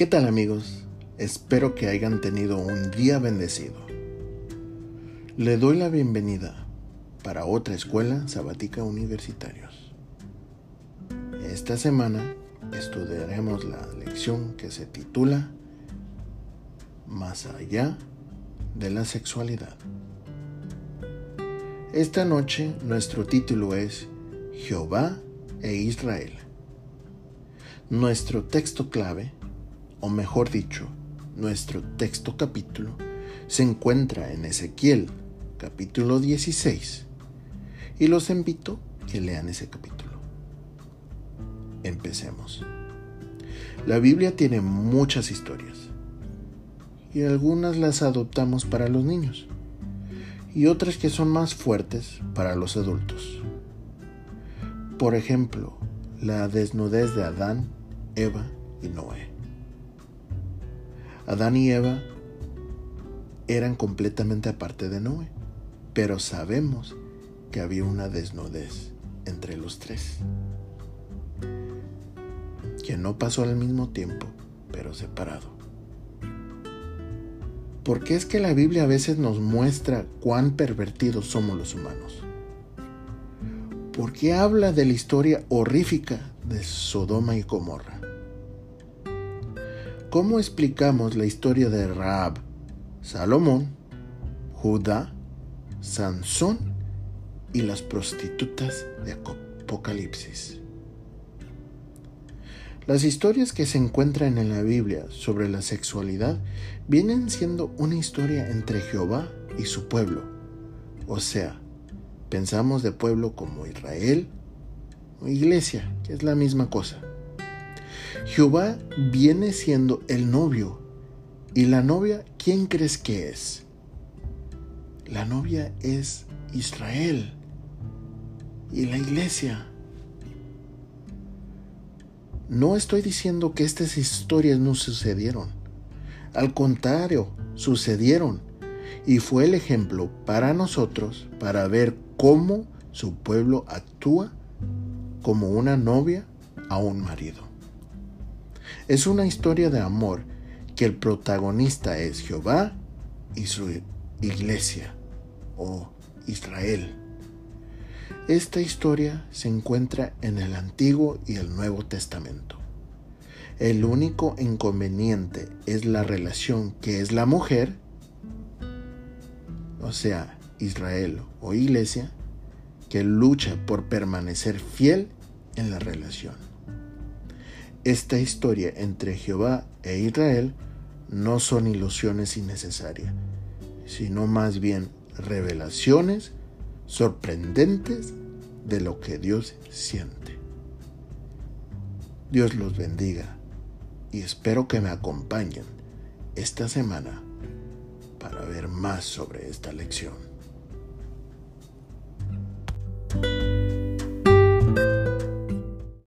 ¿Qué tal amigos? Espero que hayan tenido un día bendecido. Le doy la bienvenida para otra escuela sabática universitarios. Esta semana estudiaremos la lección que se titula Más allá de la sexualidad. Esta noche nuestro título es Jehová e Israel. Nuestro texto clave o mejor dicho, nuestro texto capítulo, se encuentra en Ezequiel capítulo 16 y los invito a que lean ese capítulo. Empecemos. La Biblia tiene muchas historias y algunas las adoptamos para los niños y otras que son más fuertes para los adultos. Por ejemplo, la desnudez de Adán, Eva y Noé. Adán y Eva eran completamente aparte de Noé, pero sabemos que había una desnudez entre los tres, que no pasó al mismo tiempo, pero separado. ¿Por qué es que la Biblia a veces nos muestra cuán pervertidos somos los humanos? ¿Por qué habla de la historia horrífica de Sodoma y Gomorra? ¿Cómo explicamos la historia de Raab, Salomón, Judá, Sansón y las prostitutas de Apocalipsis? Las historias que se encuentran en la Biblia sobre la sexualidad vienen siendo una historia entre Jehová y su pueblo. O sea, pensamos de pueblo como Israel o iglesia, que es la misma cosa. Jehová viene siendo el novio. ¿Y la novia quién crees que es? La novia es Israel y la iglesia. No estoy diciendo que estas historias no sucedieron. Al contrario, sucedieron. Y fue el ejemplo para nosotros para ver cómo su pueblo actúa como una novia a un marido. Es una historia de amor que el protagonista es Jehová y su iglesia o Israel. Esta historia se encuentra en el Antiguo y el Nuevo Testamento. El único inconveniente es la relación que es la mujer, o sea, Israel o iglesia, que lucha por permanecer fiel en la relación. Esta historia entre Jehová e Israel no son ilusiones innecesarias, sino más bien revelaciones sorprendentes de lo que Dios siente. Dios los bendiga y espero que me acompañen esta semana para ver más sobre esta lección.